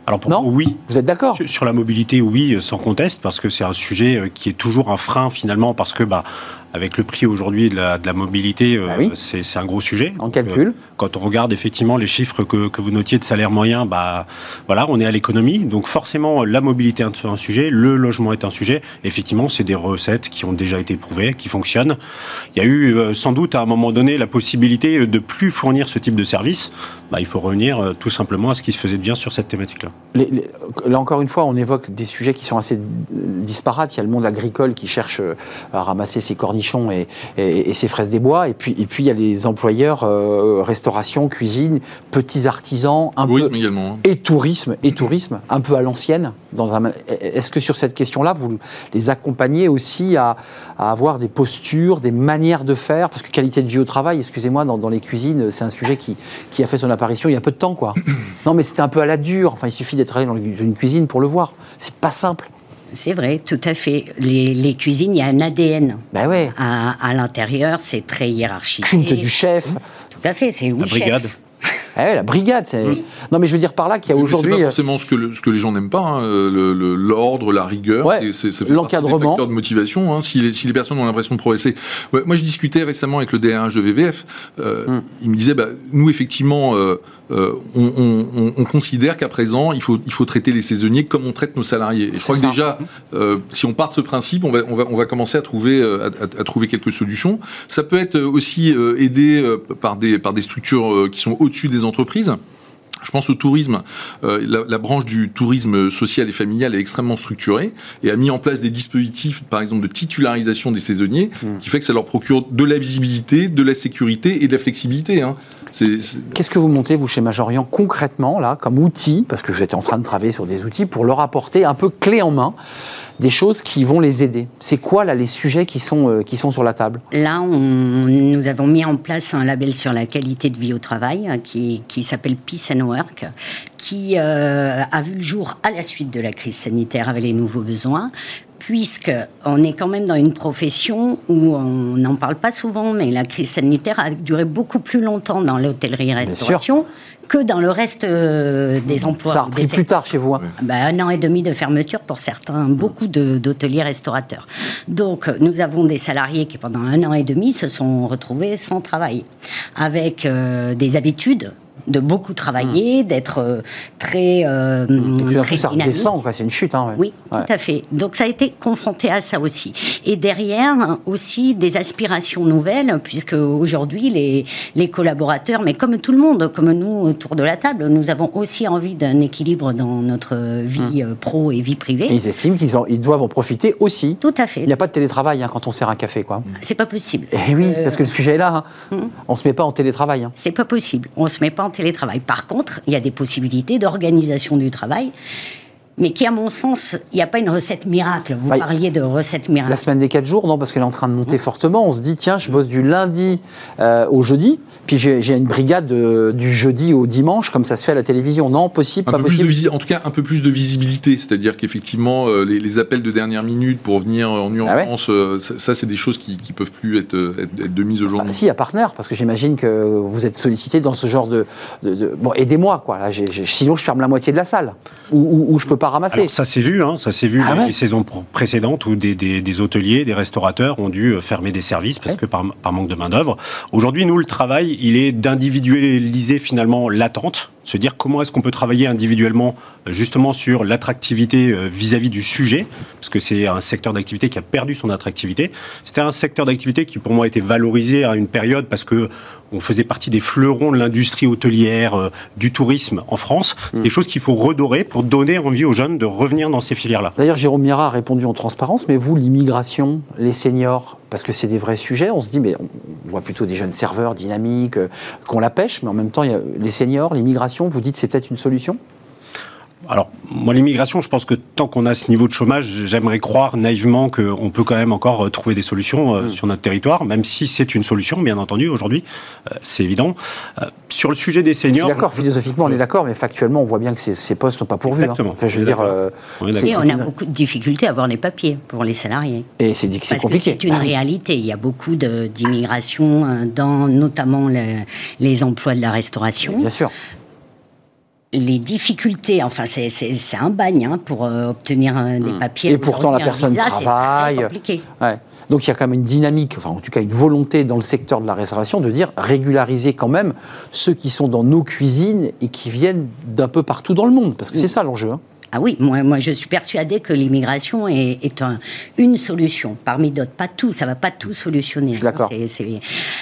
Speaker 6: Alors pour non? oui.
Speaker 1: Vous êtes d'accord?
Speaker 6: Sur, sur, la mobilité, oui, sans conteste, parce que c'est un sujet euh, qui est toujours un frein finalement, parce que bah, avec le prix aujourd'hui de la, de la, mobilité, euh, bah oui. c'est un gros sujet.
Speaker 1: En calcul. Euh,
Speaker 6: quand on regarde effectivement les chiffres que, que vous notiez de salaire moyen, bah, voilà, on est à l'économie. Donc forcément, la mobilité est un sujet, le logement est un sujet. Effectivement, c'est des recettes qui ont déjà été prouvées, qui fonctionnent. Il y a eu euh, sans doute à un moment donné la possibilité de plus fournir ce type de service. Bah, il faut revenir tout simplement à ce qui se faisait bien sur cette thématique-là.
Speaker 1: Là encore une fois, on évoque des sujets qui sont assez disparates. Il y a le monde agricole qui cherche à ramasser ses cornichons et, et, et, ses fraises des bois. Et puis, et puis il y a les employeurs euh, restauration, cuisine, petits artisans, un
Speaker 5: tourisme
Speaker 1: peu
Speaker 5: également. Hein.
Speaker 1: et tourisme et tourisme, un peu à l'ancienne. Est-ce que sur cette question-là, vous les accompagnez aussi à, à, avoir des postures, des manières de faire? Parce que qualité de vie au travail, excusez-moi, dans, dans les cuisines, c'est un sujet qui, qui a fait son apparition il y a peu de temps, quoi. non, mais c'était un peu à la dure. Enfin, il suffit d'être allé dans une cuisine pour le voir. C'est pas simple.
Speaker 4: C'est vrai, tout à fait. Les, les, cuisines, il y a un ADN.
Speaker 1: Ben ouais.
Speaker 4: À, à l'intérieur, c'est très hiérarchisé.
Speaker 1: Culte du chef.
Speaker 4: Tout à fait, c'est oui,
Speaker 6: La brigade.
Speaker 4: chef.
Speaker 1: Eh, la brigade, c'est. Oui. Non, mais je veux dire par là qu'il y a aujourd'hui.
Speaker 5: C'est pas forcément ce que, le, ce que les gens n'aiment pas, hein, l'ordre, la rigueur.
Speaker 1: Ouais,
Speaker 5: c'est
Speaker 1: l'encadrement.
Speaker 5: de motivation. Hein, si, les, si, les, personnes ont l'impression de progresser. Ouais, moi, je discutais récemment avec le DRH de VVF. Euh, hum. Il me disait, bah, nous, effectivement, euh, euh, on, on, on, considère qu'à présent, il faut, il faut traiter les saisonniers comme on traite nos salariés. Et je crois ça. que déjà, euh, si on part de ce principe, on va, on va, on va commencer à trouver, à, à, à, trouver quelques solutions. Ça peut être aussi euh, aidé par des, par des structures qui sont au-dessus des entreprises. Je pense au tourisme. Euh, la, la, branche du tourisme social et familial est extrêmement structurée et a mis en place des dispositifs, par exemple, de titularisation des saisonniers, mmh. qui fait que ça leur procure de la visibilité, de la sécurité et de la flexibilité. Hein.
Speaker 1: Qu'est-ce que vous montez, vous, chez Majorian, concrètement, là, comme outil, parce que vous êtes en train de travailler sur des outils, pour leur apporter un peu clé en main des choses qui vont les aider? C'est quoi, là, les sujets qui sont, euh, qui sont sur la table?
Speaker 4: Là, on, nous avons mis en place un label sur la qualité de vie au travail hein, qui, qui s'appelle Peace and Work, qui euh, a vu le jour à la suite de la crise sanitaire avec les nouveaux besoins puisque on est quand même dans une profession où on n'en parle pas souvent, mais la crise sanitaire a duré beaucoup plus longtemps dans l'hôtellerie-restauration que dans le reste euh, des emplois.
Speaker 1: Ça a repris plus tard chez vous. Hein.
Speaker 4: Ben, un an et demi de fermeture pour certains, beaucoup d'hôteliers restaurateurs. Donc, nous avons des salariés qui, pendant un an et demi, se sont retrouvés sans travail, avec euh, des habitudes de beaucoup travailler, hmm. d'être euh, très. Euh,
Speaker 1: très ça redescend, c'est une chute. Hein,
Speaker 4: Oui, tout à fait. Donc ça a été confronté à ça aussi. Et derrière aussi des aspirations nouvelles, puisque aujourd'hui les, les collaborateurs, mais comme tout le monde, comme nous autour de la table, nous avons aussi envie d'un équilibre dans notre vie hmm. euh, pro et vie privée.
Speaker 1: ils estiment qu'ils ils doivent en profiter aussi.
Speaker 4: Tout à fait.
Speaker 1: Il n'y a pas de télétravail hein, quand on sert un café, quoi.
Speaker 4: C'est pas possible.
Speaker 1: Et eh oui, parce que le sujet est là. Hein. Hmm. On se met pas en télétravail. Hein.
Speaker 4: C'est pas possible. On se met pas en télétravail. Par contre, il y a des possibilités d'organisation du travail mais qui, à mon sens, il n'y a pas une recette miracle. Vous parliez de recette miracle.
Speaker 1: La semaine des 4 jours, non, parce qu'elle est en train de monter fortement. On se dit, tiens, je bosse du lundi euh, au jeudi, puis j'ai une brigade euh, du jeudi au dimanche, comme ça se fait à la télévision. Non, possible, pas possible.
Speaker 5: en tout cas, un peu plus de visibilité. C'est-à-dire qu'effectivement, euh, les, appels de dernière minute pour venir en ah urgence, ça, c'est des choses qui ne peuvent plus être, de mise au jour.
Speaker 1: Ah, si, à partenaire, parce que j'imagine que vous êtes sollicité dans ce genre de. Bon, aidez-moi, quoi. Là, sinon, je ferme la moitié de la salle. Ou, je peux ramasser.
Speaker 6: ça s'est vu, hein, ça s'est vu ah les, saisons précédentes où des, hôteliers, des restaurateurs ont dû euh, fermer des services parce que par, manque de main d'œuvre. Aujourd'hui, nous, le travail, il est d'individualiser finalement l'attente se dire comment est-ce qu'on peut travailler individuellement euh, justement sur l'attractivité euh, vis-à-vis du sujet, parce que c'est un secteur d'activité qui a perdu son attractivité. C'était un secteur d'activité qui pour moi était valorisé à une période parce que on faisait partie des fleurons de l'industrie hôtelière, euh, du tourisme en France. C'est mm. des choses qu'il faut redorer pour donner envie aux jeunes de revenir dans ces filières-là.
Speaker 1: D'ailleurs, Jérôme Mira a répondu en transparence, mais vous, l'immigration, les seniors, parce que c'est des vrais sujets. On se dit, mais on voit plutôt des jeunes serveurs dynamiques, qu'on la pêche, mais en même temps, il y a les seniors, l'immigration, vous dites c'est peut-être une solution?
Speaker 6: Alors, moi, l'immigration, je pense que tant qu'on a ce niveau de chômage, j'aimerais croire naïvement qu'on peut quand même encore euh, trouver des solutions euh, mm. sur notre territoire, même si c'est une solution, bien entendu, aujourd'hui, euh, c'est évident. sur le sujet des seniors...
Speaker 1: Je suis d'accord, philosophiquement, on est d'accord, mais factuellement, on voit bien que ces, postes sont pas pourvus.
Speaker 6: Hein. Exactement.
Speaker 1: je veux dire,
Speaker 4: on, et on a beaucoup de difficultés à avoir les papiers pour les salariés.
Speaker 1: Et c'est compliqué.
Speaker 4: C'est une réalité. Il y a beaucoup d'immigration dans notamment les emplois de la restauration.
Speaker 1: Bien sûr
Speaker 4: les difficultés, enfin c'est un bagne hein, pour euh, obtenir euh, des hmm. papiers.
Speaker 1: Et pourtant la personne travaille. Ouais. Donc il y a quand même une dynamique, enfin en tout cas une volonté dans le secteur de la restauration de dire régulariser quand même ceux qui sont dans nos cuisines et qui viennent d'un peu partout dans le monde, parce que c'est ça l'enjeu. Hein.
Speaker 4: Ah oui, moi, moi je suis persuadée que l'immigration est, est une solution parmi d'autres. Pas tout, ça va pas tout solutionner.
Speaker 1: d'accord.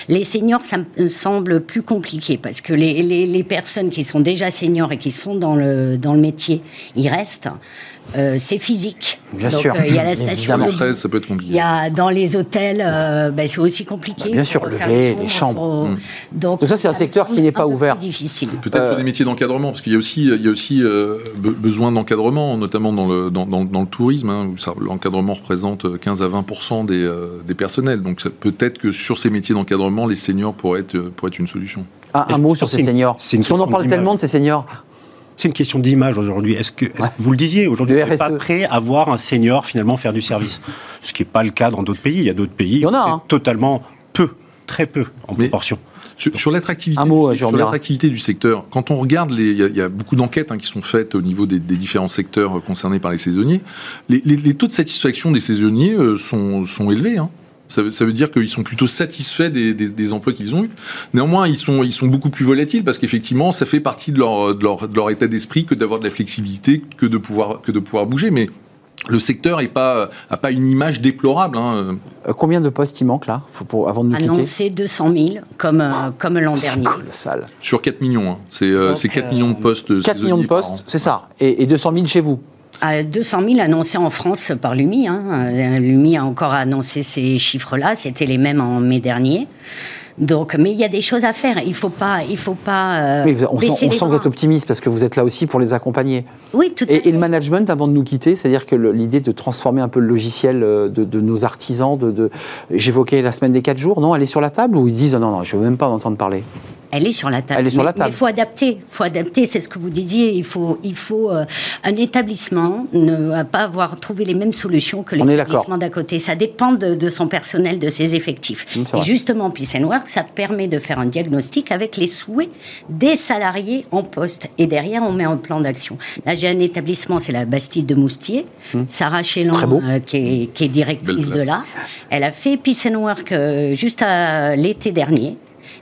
Speaker 4: Les seniors, ça me semble plus compliqué parce que les, les, les, personnes qui sont déjà seniors et qui sont dans le, dans le métier, ils restent. Euh, c'est physique.
Speaker 1: Bien sûr.
Speaker 4: Euh, il y a la station.
Speaker 5: De... ça peut être compliqué.
Speaker 4: Il y a dans les hôtels, euh, ben, c'est aussi compliqué.
Speaker 1: Bah, bien sûr, lever les, chambres. Mm. Donc, ça, c'est un secteur qui n'est pas ouvert.
Speaker 4: Difficile.
Speaker 5: Peut-être sur des métiers d'encadrement, parce qu'il y a aussi, il y a aussi besoin d'encadrement, notamment dans le, dans, dans, le tourisme. Hein, L'encadrement représente 15 à 20 des, des personnels. Donc peut-être que sur ces métiers d'encadrement, les seniors pourraient être, pourraient être une solution.
Speaker 1: Ah, un mot sur ces seniors. Parce qu'on en parle tellement de ces seniors
Speaker 6: c'est une question d'image aujourd'hui. Est-ce que, vous le disiez, aujourd'hui, on n'est pas prêt à voir un senior finalement faire du service? Ce qui n'est pas le cas dans d'autres pays. Il y a d'autres pays où hein. totalement peu, très peu en proportion.
Speaker 5: Sur, l'attractivité, sur l'attractivité du secteur, quand on regarde, il y, a beaucoup d'enquêtes hein, qui sont faites au niveau des, différents secteurs concernés par les saisonniers. Les, taux de satisfaction des saisonniers euh, sont, sont élevés. Hein. Ça veut, dire qu'ils sont plutôt satisfaits des, emplois qu'ils ont eus. Néanmoins, ils sont, ils sont beaucoup plus volatiles parce qu'effectivement, ça fait partie de leur, de leur, de leur état d'esprit que d'avoir de la flexibilité, que de pouvoir, que de pouvoir bouger. Mais le secteur n'a pas, a pas une image déplorable. Hein.
Speaker 1: Euh, combien de postes il manque là pour, avant de nous quitter?
Speaker 4: Annoncé 200 000 comme, euh, comme l'an dernier.
Speaker 1: Colossal.
Speaker 5: Sur 4 millions. Hein. C'est euh, 4 millions de postes.
Speaker 1: 4 millions de postes, c'est ça. Et, et 200 000 chez vous?
Speaker 4: À 200 000 annoncés en France par l'UMI. Hein. Euh, L'UMI a encore annoncé ces chiffres-là, c'était les mêmes en mai dernier. Donc, mais il y a des choses à faire. Il faut pas, il faut pas. Euh,
Speaker 1: oui, on sent, on sent que vous êtes optimiste parce que vous êtes là aussi pour les accompagner.
Speaker 4: Oui, tout à
Speaker 1: et,
Speaker 4: fait.
Speaker 1: Et le management avant de nous quitter, c'est-à-dire que l'idée de transformer un peu le logiciel euh, de, nos artisans, de, de j'évoquais la semaine des 4 jours, non, elle est sur la table ou ils disent non, non, je veux même pas en entendre parler.
Speaker 4: Elle est sur la table.
Speaker 1: Elle est sur la table.
Speaker 4: Mais il faut adapter. Il faut adapter, c'est ce que vous disiez. Il faut, il faut euh, un établissement ne va pas avoir trouvé les mêmes solutions que l'établissement d'à côté. Ça dépend de, de son personnel, de ses effectifs.
Speaker 1: Mmh,
Speaker 4: Et justement, Peace and Work, ça permet de faire un diagnostic avec les souhaits des salariés en poste. Et derrière, on met un plan d'action. Là, j'ai un établissement, c'est la Bastide de Moustier. Sarah Chélan, euh, qui, est, qui est directrice de là. Elle a fait Peace and Work euh, juste à l'été dernier.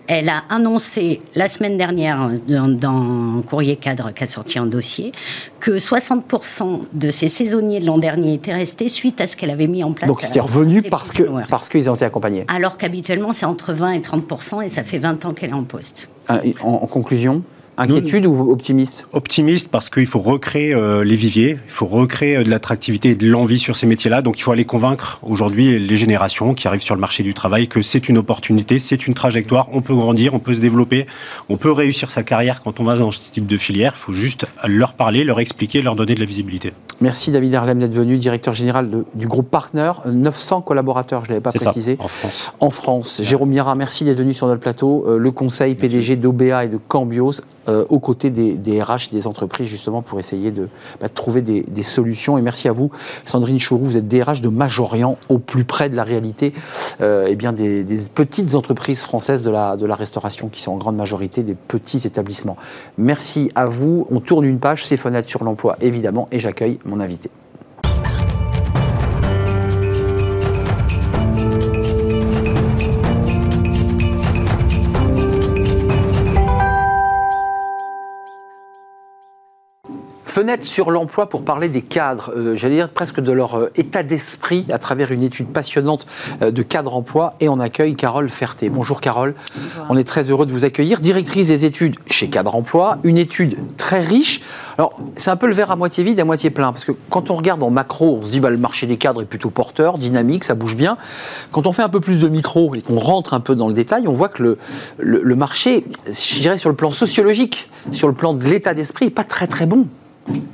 Speaker 4: Elle a annoncé la semaine dernière dans, dans Courrier Cadre qui a sorti un dossier que 60% de ces saisonniers de l'an dernier étaient restés suite à ce qu'elle avait mis en place.
Speaker 1: Donc
Speaker 4: à
Speaker 1: c'était
Speaker 4: la
Speaker 1: revenu
Speaker 4: rentrée
Speaker 1: parce
Speaker 4: Work.
Speaker 1: parce qu'ils ont été accompagnés.
Speaker 4: Alors qu'habituellement c'est entre 20 et 30% et ça fait 20 ans qu'elle est en poste.
Speaker 1: En, en conclusion, inquiétude ou optimiste
Speaker 6: Optimiste parce qu'il faut recréer euh, les viviers, il faut recréer euh, de l'attractivité et de l'envie sur ces métiers-là. Donc il faut aller convaincre aujourd'hui les générations qui arrivent sur le marché du travail que c'est une opportunité, c'est une trajectoire, on peut grandir, on peut se développer, on peut réussir sa carrière quand on va dans ce type de filière. Il faut juste leur parler, leur expliquer, leur donner de la visibilité.
Speaker 1: Merci David Herlem d'être venu, directeur général de- du groupe Partner. 900 collaborateurs, je ne l'avais pas
Speaker 6: ça,
Speaker 1: précisé.
Speaker 6: en France.
Speaker 1: En France. Jérôme Mira, merci d'être venu sur notre plateau. Euh, le conseil PDG d'OBA et de Cambios, euh, aux côtés des, des RH, des entreprises, justement, pour essayer de, bah, trouver des, solutions. Et merci à vous, Sandrine Chourou, vous êtes DRH de Majorient, au plus près de la réalité euh, bien des, petites entreprises françaises de la, de la restauration, qui sont en grande majorité des petits établissements. Merci à vous. On tourne une page, c'est fenêtre sur l'emploi, évidemment, et j'accueille mon invité. Fenêtre sur l'emploi pour parler des cadres, euh, j'allais dire presque de leur euh, état d'esprit à travers une étude passionnante euh, de cadre emploi et on accueille Carole Ferté. Bonjour Carole, on est très heureux de vous accueillir, directrice des études chez Cadre Emploi, une étude très riche. Alors c'est un peu le verre à moitié vide à moitié plein parce que quand on regarde en macro, on se dit bah, le marché des cadres est plutôt porteur, dynamique, ça bouge bien. Quand on fait un peu plus de micro et qu'on rentre un peu dans le détail, on voit que le, le, le marché, je dirais sur le plan sociologique, sur le plan de l'état d'esprit, n'est pas très très bon.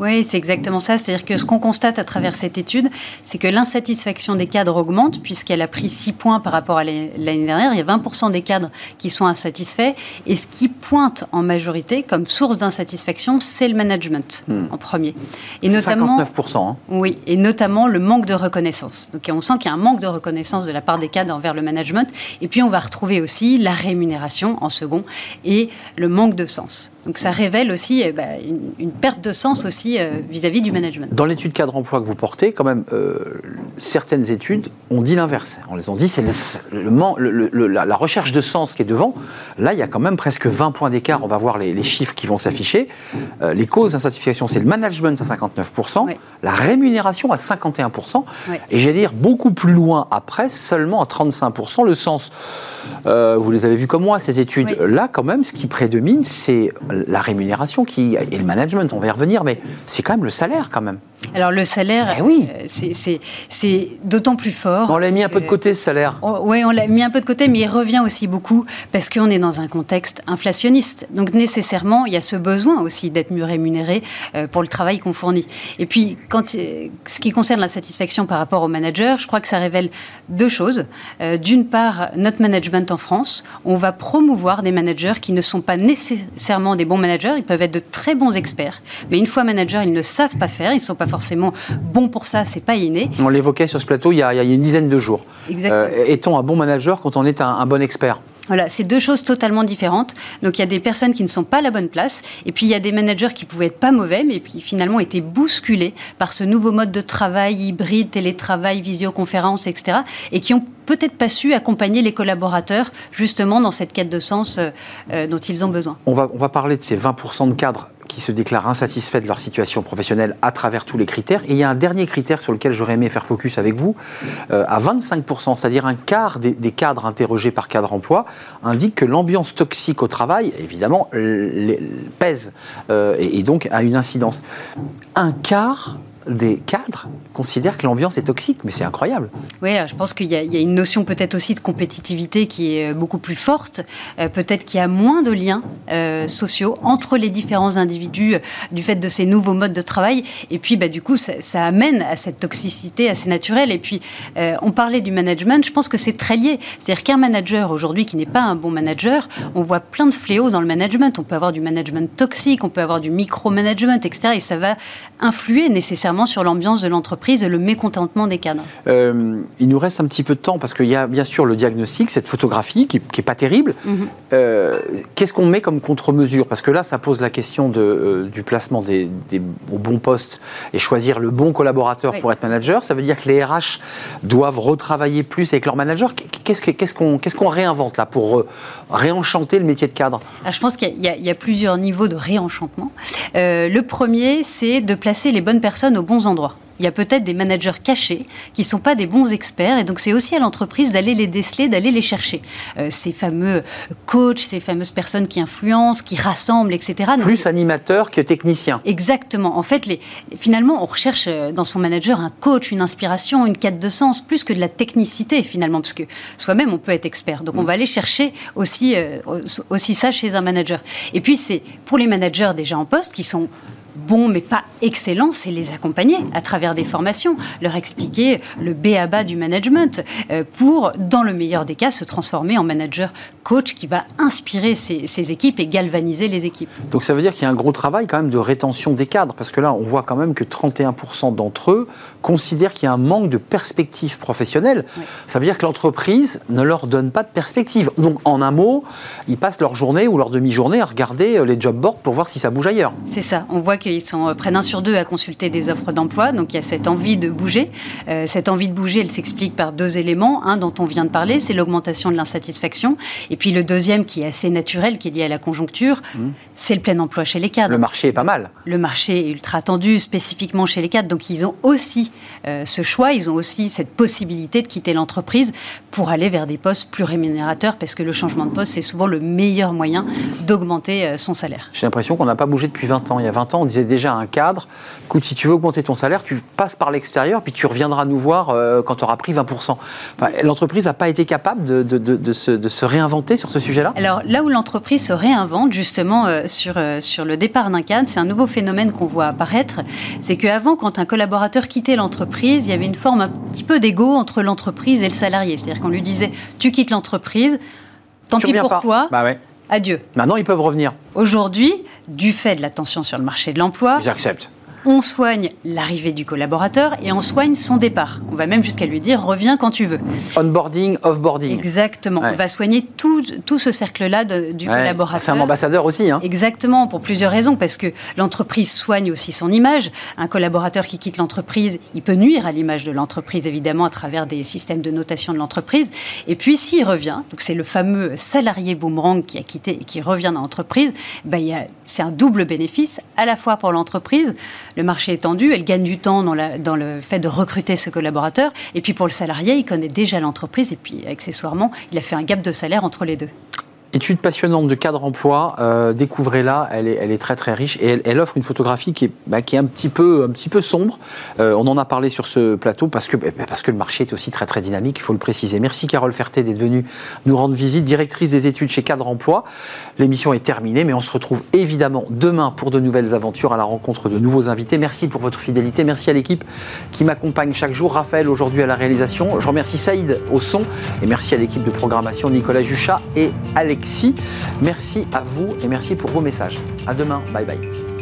Speaker 8: Oui, c'est exactement ça. C'est-à-dire que ce qu'on constate à travers cette étude, c'est que l'insatisfaction des cadres augmente, puisqu'elle a pris 6 points par rapport à l'année dernière. Il y a 20% des cadres qui sont insatisfaits. Et ce qui pointe en majorité comme source d'insatisfaction, c'est le management en premier. Et notamment,
Speaker 1: 59%. hein.
Speaker 8: oui, et notamment le manque de reconnaissance. Donc on sent qu'il y a un manque de reconnaissance de la part des cadres envers le management. Et puis on va retrouver aussi la rémunération en second et le manque de sens. Donc ça révèle aussi eh ben, une, une perte de sens aussi euh, vis-à-vis du management.
Speaker 1: Dans l'étude cadre emploi que vous portez, quand même, euh, certaines études ont dit l'inverse. On les ont dit, c'est la, la recherche de sens qui est devant. Là, il y a quand même presque 20 points d'écart. On va voir les, les chiffres qui vont s'afficher. Euh, les causes d'insatisfaction, c'est le management à 59%,
Speaker 8: Ouais.
Speaker 1: la rémunération à 51%,
Speaker 8: Ouais.
Speaker 1: et j'allais dire beaucoup plus loin après, seulement à 35%, le sens. Vous les avez vus comme moi, ces études.
Speaker 8: Oui.
Speaker 1: Là, quand même, ce qui prédomine, c'est la rémunération qui, et le management, on va y revenir, mais c'est quand même le salaire, quand même.
Speaker 8: Alors le salaire,
Speaker 1: Eh oui.
Speaker 8: euh, c'est- d'autant plus fort.
Speaker 1: On l'a mis un peu de côté, ce salaire.
Speaker 8: Oui, on l'a mis un peu de côté, mais il revient aussi beaucoup parce qu'on est dans un contexte inflationniste. Donc nécessairement, il y a ce besoin aussi d'être mieux rémunéré euh, pour le travail qu'on fournit. Et puis, quand, euh, ce qui concerne la satisfaction par rapport au manager, je crois que ça révèle deux choses. D'une part, notre management en France, on va promouvoir des managers qui ne sont pas nécessairement des bons managers, ils peuvent être de très bons experts, mais une fois managers, ils ne savent pas faire, ils ne sont pas forcément bons pour ça, c'est pas inné.
Speaker 1: On l'évoquait sur ce plateau il y a, il y a une dizaine de jours.
Speaker 8: Exactement.
Speaker 1: Euh, Est-on un bon manager quand on est un, un bon expert?
Speaker 8: Voilà, c'est deux choses totalement différentes. Donc il y a des personnes qui ne sont pas à la bonne place, et puis il y a des managers qui pouvaient être pas mauvais, mais qui finalement étaient bousculés par ce nouveau mode de travail hybride, télétravail, visioconférence, etc., et qui ont peut-être pas su accompagner les collaborateurs justement dans cette quête de sens euh, euh, dont ils ont besoin.
Speaker 1: on va, on va parler de ces 20% de cadres qui se déclarent insatisfaits de leur situation professionnelle à travers tous les critères. Et il y a un dernier critère sur lequel j'aurais aimé faire focus avec vous. Euh, à 25%, c'est-à-dire un quart des, cadres interrogés par cadre emploi, indique que l'ambiance toxique au travail, évidemment, pèse euh, et, et donc a une incidence. Un quart des cadres considèrent que l'ambiance est toxique, mais c'est incroyable.
Speaker 8: Oui, je pense qu'il y, a une notion peut-être aussi de compétitivité qui est beaucoup plus forte, euh, peut-être qu'il y a moins de liens euh, sociaux entre les différents individus euh, du fait de ces nouveaux modes de travail, et puis bah, du coup ça, ça, amène à cette toxicité assez naturelle. Et puis on parlait du management, je pense que c'est très lié. C'est-à-dire qu'un manager aujourd'hui qui n'est pas un bon manager, on voit plein de fléaux dans le management. On peut avoir du management toxique, on peut avoir du micromanagement, etc. Et ça va influer nécessairement sur l'ambiance de l'entreprise et le mécontentement des cadres.
Speaker 1: Euh, il nous reste un petit peu de temps parce qu'il y a bien sûr le diagnostic, cette photographie qui n'est pas terrible. Mhm. Euh, qu'est-ce qu'on met comme contre-mesure? Parce que là, ça pose la question de, euh, du placement des, au bon poste et choisir le bon collaborateur pour être manager. Ça veut dire que les RH doivent retravailler plus avec leur manager. Qu'est-ce qu'on réinvente là pour réenchanter le métier de cadre?
Speaker 8: Ah, Je pense qu'il y, y, a plusieurs niveaux de réenchantement. le premier, c'est de placer les bonnes personnes aux bons endroits il y a peut-être des managers cachés qui ne sont pas des bons experts. Et donc, c'est aussi à l'entreprise d'aller les déceler, d'aller les chercher. Euh, ces fameux coachs, ces fameuses personnes qui influencent, qui rassemblent, etc.
Speaker 1: Plus animateurs que techniciens.
Speaker 8: Exactement. En fait, les, finalement, on recherche euh, dans son manager un coach, une inspiration, une quête de sens, plus que de la technicité, finalement, parce que soi-même, on peut être expert. Donc, on mm. va aller chercher aussi, euh, aussi ça chez un manager. Et puis, c'est pour les managers déjà en poste qui sont bons mais pas excellents, c'est les accompagner à travers des formations, leur expliquer le B à bas du management euh, pour, dans le meilleur des cas, se transformer en manager coach qui va inspirer ses, équipes et galvaniser les équipes.
Speaker 1: Donc ça veut dire qu'il y a un gros travail quand même de rétention des cadres, parce que là on voit quand même que 31% d'entre eux considèrent qu'il y a un manque de perspective professionnelle. Ça veut dire que l'entreprise ne leur donne pas de perspective. Donc en un mot, ils passent leur journée ou leur demi-journée à regarder euh, les job boards pour voir si ça bouge ailleurs.
Speaker 8: C'est ça. On voit qu'ils sont euh, près d'un sur deux à consulter des offres d'emploi. Donc il y a cette envie de bouger. Euh, cette envie de bouger, elle s'explique par deux éléments. Un dont on vient de parler, c'est l'augmentation de l'insatisfaction. Et puis le deuxième, qui est assez naturel, qui est lié à la conjoncture, mmh. c'est le plein emploi chez les cadres.
Speaker 1: Le marché est pas mal.
Speaker 8: Le marché est ultra tendu, spécifiquement chez les cadres. Donc ils ont aussi euh, ce choix, ils ont aussi cette possibilité de quitter l'entreprise pour aller vers des postes plus rémunérateurs, parce que le changement de poste, c'est souvent le meilleur moyen d'augmenter son salaire.
Speaker 1: J'ai l'impression qu'on n'a pas bougé depuis 20 ans. Il y a 20 ans, on disait déjà un cadre, écoute, si tu veux augmenter ton salaire, tu passes par l'extérieur, puis tu reviendras nous voir euh, quand tu auras pris 20%. l'entreprise n'a pas été capable de, de, se, réinventer sur ce sujet-là
Speaker 8: Alors là où l'entreprise se réinvente, justement, euh, sur, euh, sur le départ d'un cadre, c'est un nouveau phénomène qu'on voit apparaître. C'est qu'avant, quand un collaborateur quittait l'entreprise, il y avait une forme un petit peu d'ego entre l'entreprise et le salarié. C'est-à-dire qu'on lui disait, tu quittes l'entreprise, tant pis pour toi.
Speaker 1: Bah ouais.
Speaker 8: Adieu.
Speaker 1: Maintenant, ils peuvent revenir.
Speaker 8: Aujourd'hui, du fait de la tension sur le marché de l'emploi,
Speaker 1: j'accepte
Speaker 8: on soigne l'arrivée du collaborateur et on soigne son départ. On va même jusqu'à lui dire reviens quand tu veux.
Speaker 1: Onboarding, offboarding.
Speaker 8: Exactement. On va soigner tout, tout ce cercle-là du collaborateur.
Speaker 1: C'est un ambassadeur aussi. Hein.
Speaker 8: Exactement, pour plusieurs raisons. Parce que l'entreprise soigne aussi son image. Un collaborateur qui quitte l'entreprise, il peut nuire à l'image de l'entreprise, évidemment, à travers des systèmes de notation de l'entreprise. Et puis, s'il revient, donc c'est le fameux salarié boomerang qui a quitté et qui revient dans l'entreprise, ben, c'est un double bénéfice, à la fois pour l'entreprise, le marché est tendu, elle gagne du temps dans, le fait de recruter ce collaborateur. Et puis pour le salarié, il connaît déjà l'entreprise et puis accessoirement, il a fait un gap de salaire entre les deux.
Speaker 1: Étude passionnante de cadre emploi, euh, découvrez-la, elle est, très très riche et elle, offre une photographie qui est, bah, qui est un, petit peu, un petit peu sombre. Euh, on en a parlé sur ce plateau parce que, bah, parce que le marché est aussi très très dynamique, il faut le préciser. Merci Carole Ferté d'être venue nous rendre visite, directrice des études chez Cadre Emploi. L'émission est terminée, mais on se retrouve évidemment demain pour de nouvelles aventures à la rencontre de nouveaux invités. Merci pour votre fidélité, merci à l'équipe qui m'accompagne chaque jour. Raphaël aujourd'hui à la réalisation, je remercie Saïd au son et merci à l'équipe de programmation Nicolas Juchat et Alex. Merci à vous et merci pour vos messages. À demain. Bye bye.